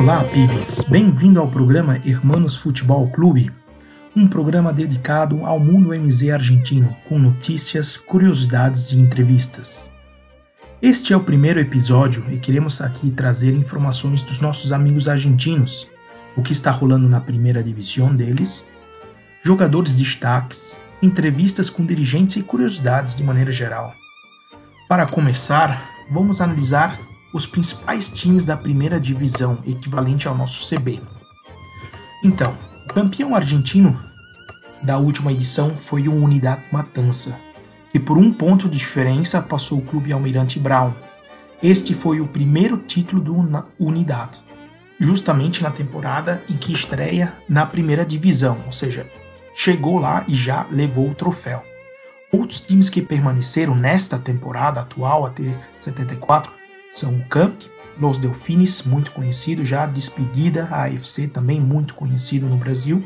Olá, pibes! Bem-vindo ao programa Hermanos Futebol Clube, um programa dedicado ao mundo MZ argentino, com notícias, curiosidades e entrevistas. Este é o primeiro episódio e queremos aqui trazer informações dos nossos amigos argentinos, o que está rolando na primeira divisão deles, jogadores destaques, entrevistas com dirigentes e curiosidades de maneira geral. Para começar, vamos analisar os principais times da primeira divisão, equivalente ao nosso CB. Então, o campeão argentino da última edição foi o Unidad Matança, que por um ponto de diferença passou o clube Almirante Brown. Este foi o primeiro título do Unidad, justamente na temporada em que estreia na primeira divisão, ou seja, chegou lá e já levou o troféu. Outros times que permaneceram nesta temporada atual até 74 são o Camp, Los Delfines, muito conhecido já, Despedida, AFC também muito conhecido no Brasil,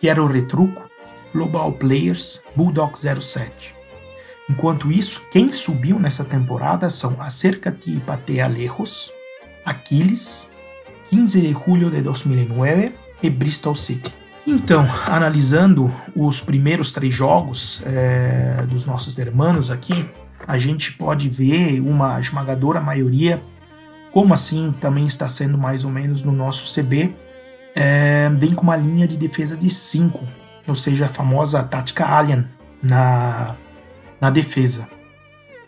que era o Retruco, Global Players, Bulldog 07. Enquanto isso, quem subiu nessa temporada são Acércate y Patea Lejos, Aquiles, 15 de julho de 2009 e Bristol City. Então, analisando os primeiros três jogos é, dos nossos hermanos aqui, a gente pode ver uma esmagadora maioria, como assim também está sendo mais ou menos no nosso CB, é, vem com uma linha de defesa de 5, ou seja, a famosa tática Alien na, na defesa.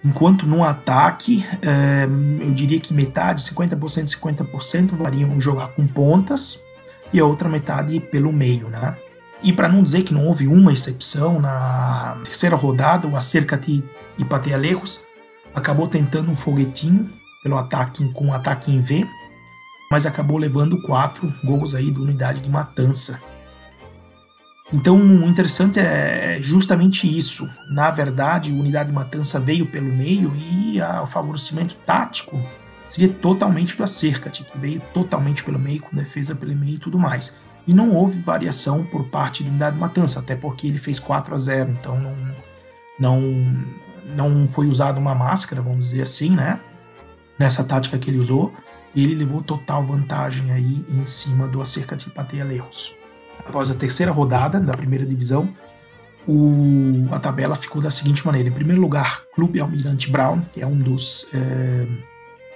Enquanto no ataque, é, eu diria que metade, 50%, 50% variam jogar com pontas e a outra metade pelo meio, né? E para não dizer que não houve uma exceção, na terceira rodada, o Acerca-te e Patealejos acabou tentando um foguetinho pelo ataque com um ataque em V, mas acabou levando quatro gols aí da unidade de matança. Então, o interessante é justamente isso. Na verdade, a unidade de matança veio pelo meio e a, o favorecimento tático seria totalmente do Acerca-te, que veio totalmente pelo meio, com defesa pelo meio e tudo mais e não houve variação por parte do Unidade Matança, até porque ele fez 4 a 0, então não, não, não foi usada uma máscara, vamos dizer assim, né? Nessa tática que ele usou, ele levou total vantagem aí em cima do Acerca de Pateia Lerros. Após a terceira rodada da primeira divisão, o, a tabela ficou da seguinte maneira: em primeiro lugar, Clube Almirante Brown, que é um dos é,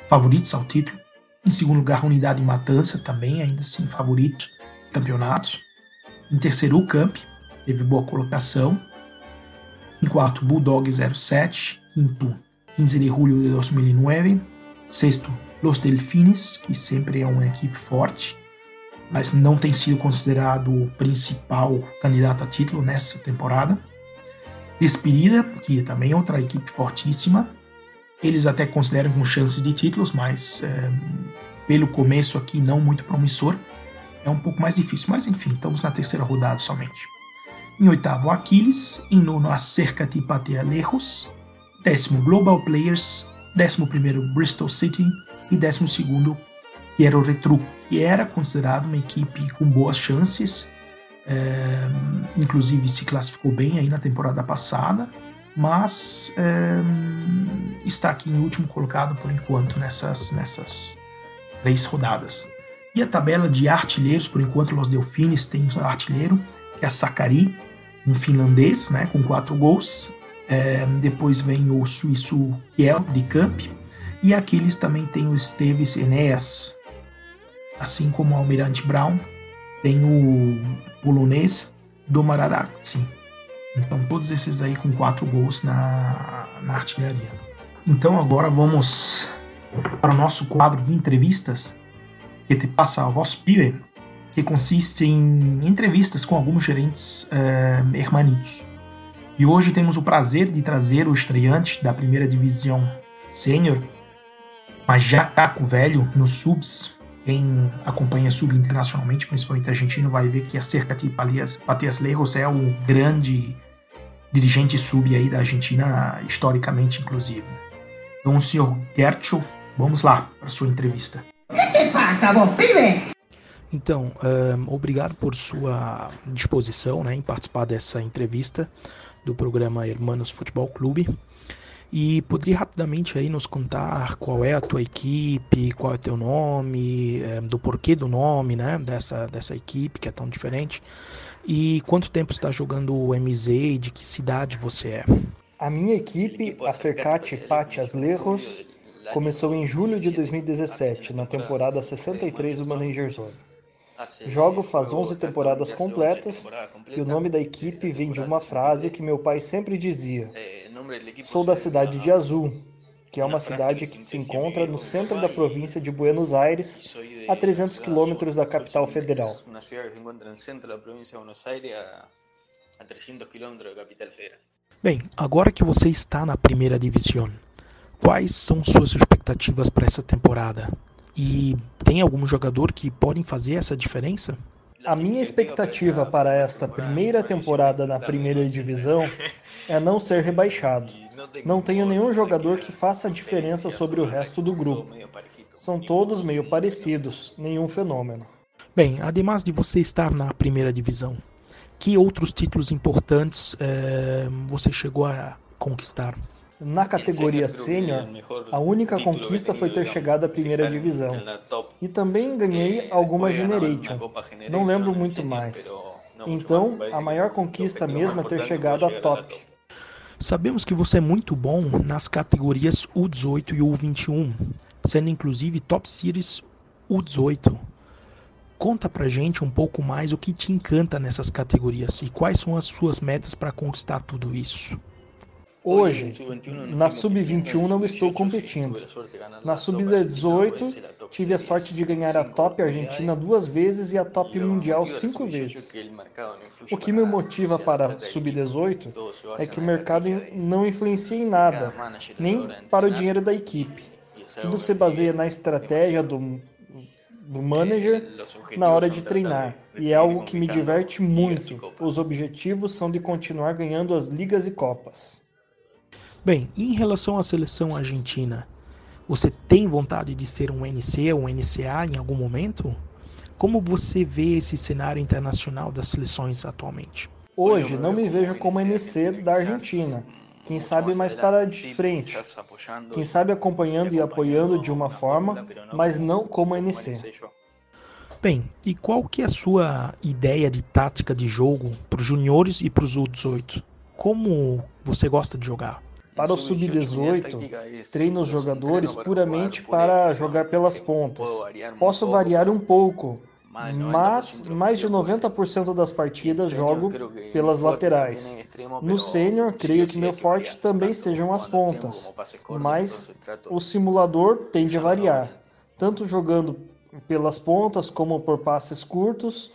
favoritos ao título. Em segundo lugar, Unidade Matança, também ainda assim favorito campeonatos. Em terceiro, o Camp, teve boa colocação. Em quarto, Bulldog 07. Quinto, 15 de julho de 2009. Sexto, Los Delfines, que sempre é uma equipe forte, mas não tem sido considerado o principal candidato a título nessa temporada. Despedida, que também é outra equipe fortíssima. Eles até consideram com chances de títulos, mas é, pelo começo aqui não muito promissor é um pouco mais difícil, mas enfim, estamos na terceira rodada somente. Em oitavo, Aquiles. Em nono, Acerca-te e Patea. Décimo, Global Players. Décimo primeiro, Bristol City. E décimo segundo, que era o Retruco, que era considerado uma equipe com boas chances. É, inclusive se classificou bem aí na temporada passada, mas é, está aqui em último colocado por enquanto nessas, nessas três rodadas. E a tabela de artilheiros, por enquanto, Los Delfines tem um artilheiro, que é Sakari, um finlandês, né, com quatro gols. É, depois vem o suíço Kiel de Camp. E aqui eles também tem o Esteves Enéas, assim como o Almirante Brown. Tem o polonês Domararatsi. Então todos esses aí com quatro gols na, na artilharia. Então agora vamos para o nosso quadro de entrevistas que te passa a voz pibe, que consiste em entrevistas com alguns gerentes eh, hermanitos. E hoje temos o prazer de trazer o estreante da primeira divisão sênior, mas já caco velho nos subs. Quem acompanha sub internacionalmente, principalmente argentino, vai ver que a cerca de Patias Lejos é o grande dirigente sub aí da Argentina, historicamente, inclusive. Então, senhor Gertschel, vamos lá para sua entrevista. Passa, vos? Então, um, obrigado por sua disposição né, em participar dessa entrevista do programa Hermanos Futebol Clube. E poderia rapidamente aí nos contar qual é a tua equipe, qual é o teu nome, é, do porquê do nome, né, dessa, dessa equipe que é tão diferente, e quanto tempo está jogando o MZ e de que cidade você é? A minha equipe, a Cercate Patias Lerros, começou em julho de 2017, na temporada 63 do Manenger Zone. Jogo faz 11 temporadas completas e o nome da equipe vem de uma frase que meu pai sempre dizia: Sou da cidade de Azul, que é uma cidade que se encontra no centro da província de Buenos Aires, a 300 quilômetros da capital federal. Bem, agora que você está na primeira divisão, quais são suas expectativas para essa temporada? E tem algum jogador que podem fazer essa diferença? A minha expectativa para esta primeira temporada na primeira divisão é não ser rebaixado. Não tenho nenhum jogador que faça diferença sobre o resto do grupo. São todos meio parecidos, nenhum fenômeno. Bem, ademais de você estar na primeira divisão, que outros títulos importantes eh, você chegou a conquistar? Na categoria sênior, a única conquista foi ter chegado à primeira divisão. E também ganhei alguma Generation. Não lembro muito mais. Então, a maior conquista mesmo é ter chegado à top. Sabemos que você é muito bom nas categorias U18 e U21, sendo inclusive Top Series U18. Conta pra gente um pouco mais o que te encanta nessas categorias e quais são as suas metas para conquistar tudo isso. Hoje, na Sub-21 não estou competindo. Na Sub-18, tive a sorte de ganhar a Top Argentina duas vezes e a Top Mundial cinco vezes. O que me motiva para Sub-18 é que o mercado não influencia em nada, nem para o dinheiro da equipe. Tudo se baseia na estratégia do, do manager na hora de treinar. E é algo que me diverte muito. Os objetivos são de continuar ganhando as ligas e copas. Bem, em relação à seleção argentina, você tem vontade de ser um NC ou um NCA em algum momento? Como você vê esse cenário internacional das seleções atualmente? Hoje não me vejo como NC da Argentina. Quem sabe mais para de frente. Quem sabe acompanhando e apoiando de uma forma, mas não como NC. Bem, e qual que é a sua ideia de tática de jogo para os juniores e para os U18? Como você gosta de jogar? Para o sub-18, treino os jogadores puramente para jogar pelas pontas. Posso variar um pouco, mas mais de 90% das partidas jogo pelas laterais. No sênior, creio que meu forte também sejam as pontas, mas o simulador tende a variar, tanto jogando pelas pontas como por passes curtos,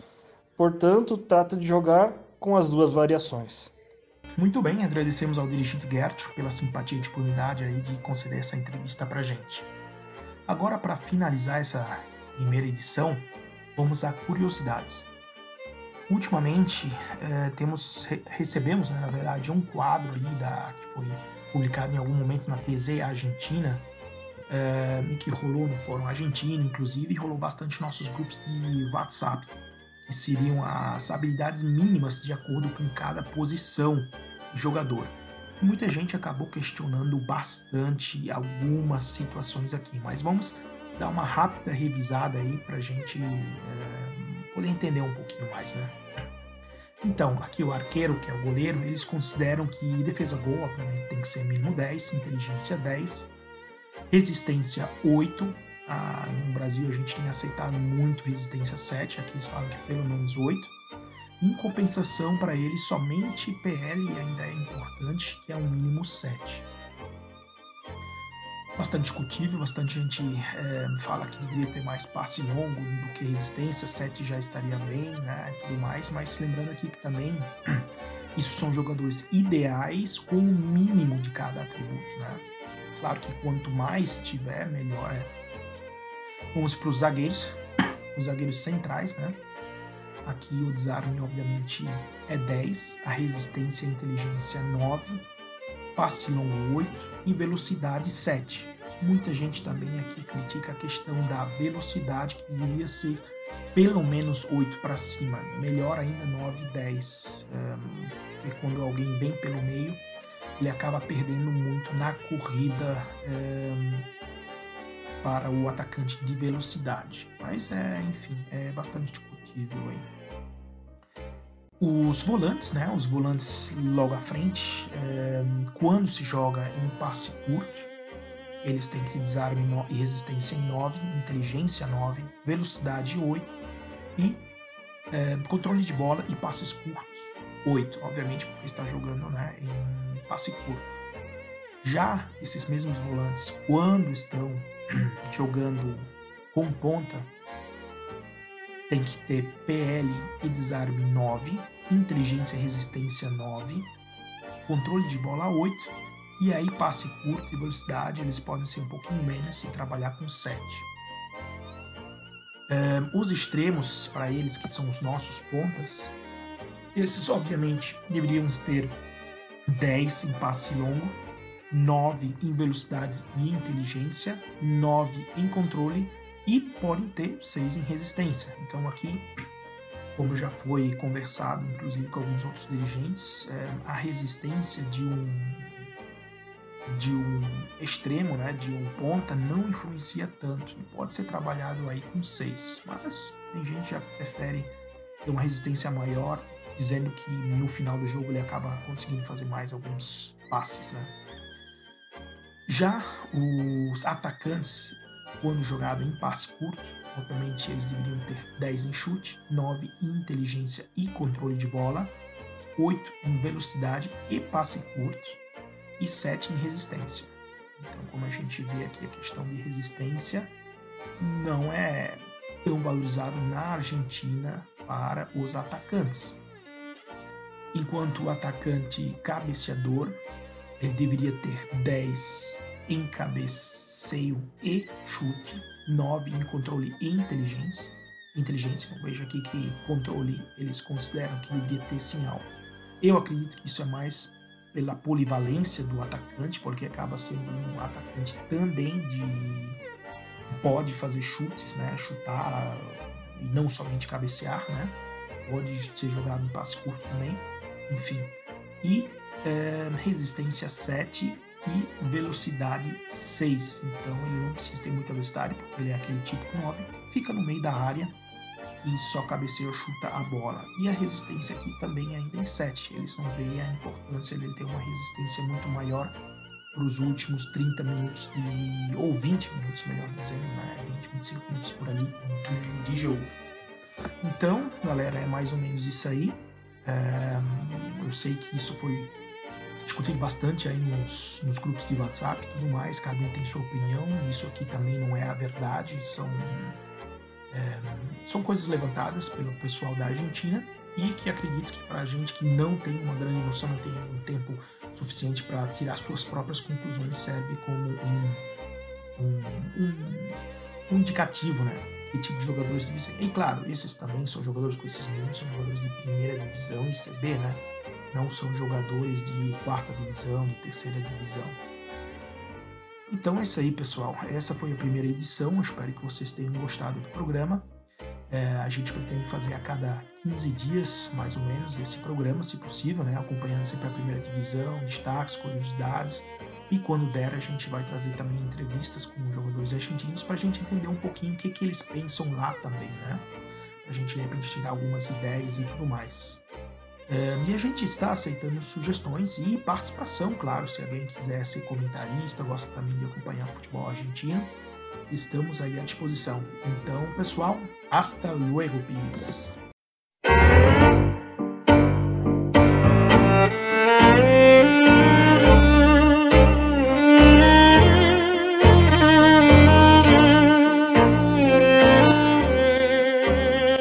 portanto, trato de jogar com as duas variações. Muito bem, agradecemos ao dirigente Gert pela simpatia e disponibilidade aí de conceder essa entrevista para gente. Agora, para finalizar essa primeira edição, vamos a curiosidades. Ultimamente, eh, temos recebemos, né, na verdade, um quadro ali da que foi publicado em algum momento na TZ Argentina eh, e que rolou no Fórum Argentino, inclusive, e rolou bastante nossos grupos de WhatsApp que seriam as habilidades mínimas de acordo com cada posição de jogador. Muita gente acabou questionando bastante algumas situações aqui, mas vamos dar uma rápida revisada aí para a gente é, poder entender um pouquinho mais, né? Então, aqui o arqueiro, que é o goleiro, eles consideram que defesa gol, obviamente, tem que ser mínimo 10, inteligência 10, resistência 8, ah, no Brasil a gente tem aceitado muito resistência 7, aqui eles falam que é pelo menos 8. Em compensação, para eles, somente PL ainda é importante, que é um mínimo 7. Bastante discutível, bastante gente é, fala que deveria ter mais passe longo do que resistência, 7 já estaria bem, né, tudo mais, mas lembrando aqui que também isso são jogadores ideais com o mínimo de cada atributo, né. Claro que quanto mais tiver, melhor é Vamos para os zagueiros, os zagueiros centrais, né? Aqui o desarme, obviamente, é 10, a resistência e a inteligência 9, passe longo 8 e velocidade 7. Muita gente também aqui critica a questão da velocidade, que deveria ser pelo menos 8 para cima, melhor ainda 9 e 10. Um, quando alguém vem pelo meio, ele acaba perdendo muito na corrida é, para o atacante de velocidade. Mas é, enfim, é bastante discutível aí. Os volantes, né? Os volantes logo à frente, é, quando se joga em passe curto, eles têm que desarme e resistência em 9, inteligência 9, velocidade 8 e é, controle de bola e passes curtos 8, obviamente porque está jogando né, em passe curto. Já esses mesmos volantes, quando estão jogando com ponta, tem que ter PL e desarme 9, inteligência e resistência 9, controle de bola 8, e aí passe curto e velocidade eles podem ser um pouquinho menos e trabalhar com 7. É, os extremos, para eles que são os nossos pontas, esses obviamente deveriam ter 10 em passe longo, 9 em velocidade e inteligência, 9 em controle e podem ter 6 em resistência. Então aqui, como já foi conversado, inclusive com alguns outros dirigentes, é, a resistência de um de um extremo, né, de um ponta, não influencia tanto e pode ser trabalhado aí com 6. Mas tem gente que já prefere ter uma resistência maior, dizendo que no final do jogo ele acaba conseguindo fazer mais alguns passes, né? Já os atacantes quando jogado em passe curto, obviamente eles deveriam ter 10 em chute, 9 em inteligência e controle de bola, 8 em velocidade e passe curto e 7 em resistência. Então, como a gente vê aqui, a questão de resistência não é tão valorizado na Argentina para os atacantes. Enquanto o atacante cabeceador, ele deveria ter 10 em cabeceio e chute, 9 em controle e inteligência. Inteligência, veja aqui que controle eles consideram que deveria ter sim. Eu acredito que isso é mais pela polivalência do atacante, porque acaba sendo um atacante também de pode fazer chutes, né, chutar e não somente cabecear, né? Pode ser jogado em passe curto também, enfim. E é, resistência 7 e velocidade 6. Então ele não precisa ter muita velocidade, porque ele é aquele típico 9, fica no meio da área e só cabeceia ou chuta a bola. E a resistência aqui também é ainda em 7. Eles não veem a importância dele ter uma resistência muito maior para os últimos 30 minutos de, ou 20 minutos, melhor dizendo, né? 20, 25 minutos por ali de jogo. Então, galera, é mais ou menos isso aí. É, eu sei que isso foi discutido bastante aí nos, nos grupos de WhatsApp e tudo mais, cada um tem sua opinião, isso aqui também não é a verdade, são, é, são coisas levantadas pelo pessoal da Argentina e que acredito que para a gente que não tem uma grande noção, não tem um tempo suficiente para tirar suas próprias conclusões, serve como um, um, um, um indicativo, né? Que tipo de jogadores devem ser. E claro, esses também são jogadores com esses meninos, são jogadores de primeira divisão e CB, né? Não são jogadores de quarta divisão, de terceira divisão. Então é isso aí, pessoal. Essa foi a primeira edição. Eu espero que vocês tenham gostado do programa. É, a gente pretende fazer a cada 15 dias, mais ou menos, esse programa, se possível, né? acompanhando sempre a primeira divisão, destaques, curiosidades. E quando der, a gente vai trazer também entrevistas com jogadores argentinos para a gente entender um pouquinho o que, que eles pensam lá também, né? A gente, de repente, tirar algumas ideias e tudo mais. É, e a gente está aceitando sugestões e participação, claro. Se alguém quiser ser comentarista, gosta também de acompanhar futebol argentino, estamos aí à disposição. Então, pessoal, hasta luego, peace.